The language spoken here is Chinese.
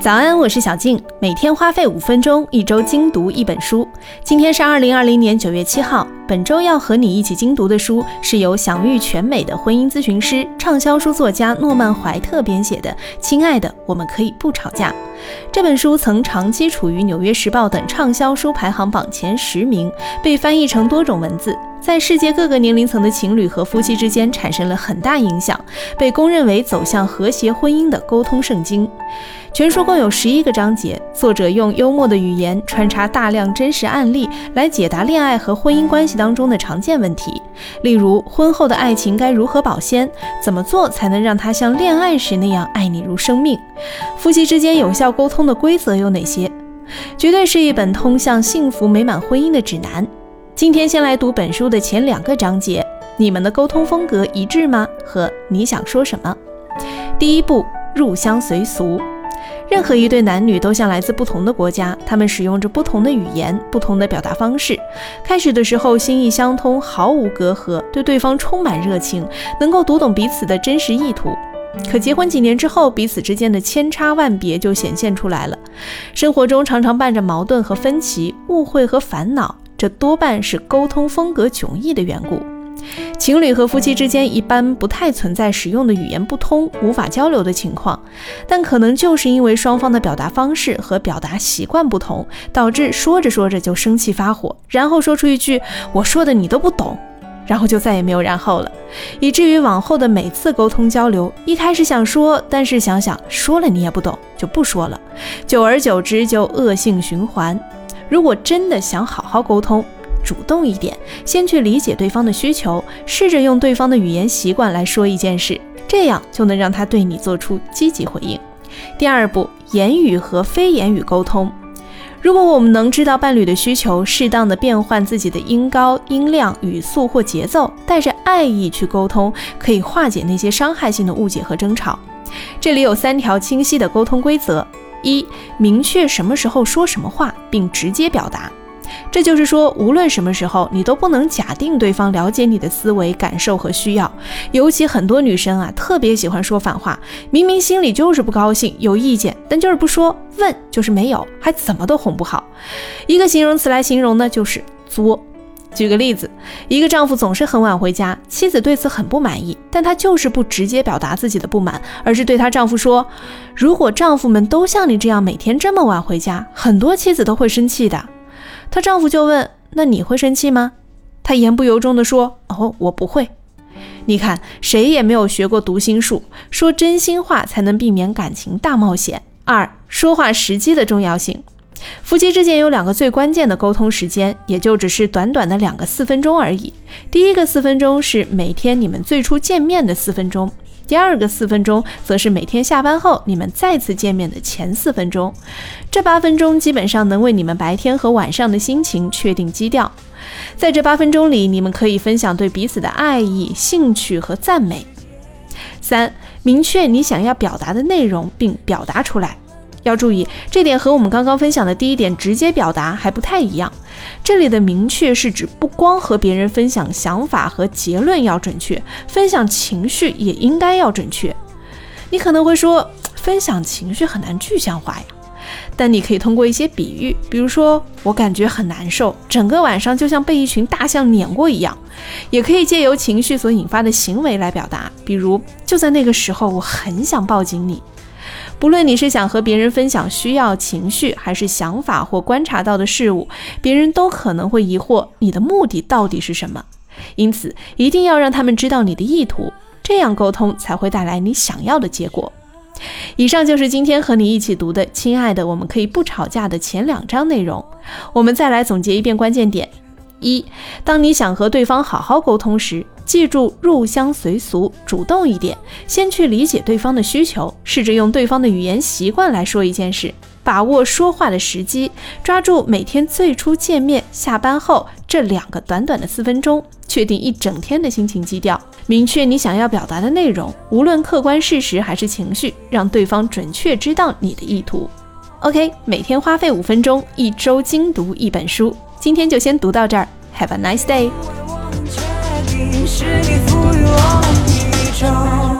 早安，我是小静，每天花费五分钟，一周精读一本书。今天是二零二零年九月七号，本周要和你一起精读的书是由享誉全美的婚姻咨询师、畅销书作家诺曼怀特编写的《亲爱的，我们可以不吵架》。这本书曾长期处于《纽约时报》等畅销书排行榜前十名，被翻译成多种文字，在世界各个年龄层的情侣和夫妻之间产生了很大影响，被公认为走向和谐婚姻的沟通圣经。全书共有十一个章节，作者用幽默的语言穿插大量真实案例来解答恋爱和婚姻关系当中的常见问题，例如婚后的爱情该如何保鲜，怎么做才能让他像恋爱时那样爱你如生命，夫妻之间有效沟通的规则有哪些？绝对是一本通向幸福美满婚姻的指南。今天先来读本书的前两个章节，你们的沟通风格一致吗？和你想说什么？第一步，入乡随俗。任何一对男女都像来自不同的国家，他们使用着不同的语言、不同的表达方式。开始的时候心意相通，毫无隔阂，对对方充满热情，能够读懂彼此的真实意图。可结婚几年之后，彼此之间的千差万别就显现出来了。生活中常常伴着矛盾和分歧、误会和烦恼，这多半是沟通风格迥异的缘故。情侣和夫妻之间一般不太存在使用的语言不通、无法交流的情况，但可能就是因为双方的表达方式和表达习惯不同，导致说着说着就生气发火，然后说出一句“我说的你都不懂”，然后就再也没有然后了，以至于往后的每次沟通交流，一开始想说，但是想想说了你也不懂，就不说了，久而久之就恶性循环。如果真的想好好沟通，主动一点，先去理解对方的需求，试着用对方的语言习惯来说一件事，这样就能让他对你做出积极回应。第二步，言语和非言语沟通。如果我们能知道伴侣的需求，适当的变换自己的音高、音量、语速或节奏，带着爱意去沟通，可以化解那些伤害性的误解和争吵。这里有三条清晰的沟通规则：一、明确什么时候说什么话，并直接表达。这就是说，无论什么时候，你都不能假定对方了解你的思维、感受和需要。尤其很多女生啊，特别喜欢说反话，明明心里就是不高兴、有意见，但就是不说，问就是没有，还怎么都哄不好。一个形容词来形容呢，就是作。举个例子，一个丈夫总是很晚回家，妻子对此很不满意，但她就是不直接表达自己的不满，而是对她丈夫说：“如果丈夫们都像你这样每天这么晚回家，很多妻子都会生气的。”她丈夫就问：“那你会生气吗？”她言不由衷地说：“哦，我不会。”你看，谁也没有学过读心术，说真心话才能避免感情大冒险。二、说话时机的重要性。夫妻之间有两个最关键的沟通时间，也就只是短短的两个四分钟而已。第一个四分钟是每天你们最初见面的四分钟。第二个四分钟，则是每天下班后你们再次见面的前四分钟。这八分钟基本上能为你们白天和晚上的心情确定基调。在这八分钟里，你们可以分享对彼此的爱意、兴趣和赞美。三、明确你想要表达的内容，并表达出来。要注意，这点和我们刚刚分享的第一点直接表达还不太一样。这里的明确是指不光和别人分享想法和结论要准确，分享情绪也应该要准确。你可能会说，分享情绪很难具象化呀。但你可以通过一些比喻，比如说我感觉很难受，整个晚上就像被一群大象碾过一样。也可以借由情绪所引发的行为来表达，比如就在那个时候，我很想抱紧你。不论你是想和别人分享需要、情绪，还是想法或观察到的事物，别人都可能会疑惑你的目的到底是什么。因此，一定要让他们知道你的意图，这样沟通才会带来你想要的结果。以上就是今天和你一起读的，亲爱的，我们可以不吵架的前两章内容。我们再来总结一遍关键点。一，当你想和对方好好沟通时，记住入乡随俗，主动一点，先去理解对方的需求，试着用对方的语言习惯来说一件事，把握说话的时机，抓住每天最初见面、下班后这两个短短的四分钟，确定一整天的心情基调，明确你想要表达的内容，无论客观事实还是情绪，让对方准确知道你的意图。OK，每天花费五分钟，一周精读一本书。今天就先读到这儿，Have a nice day。是你赋予我宇宙。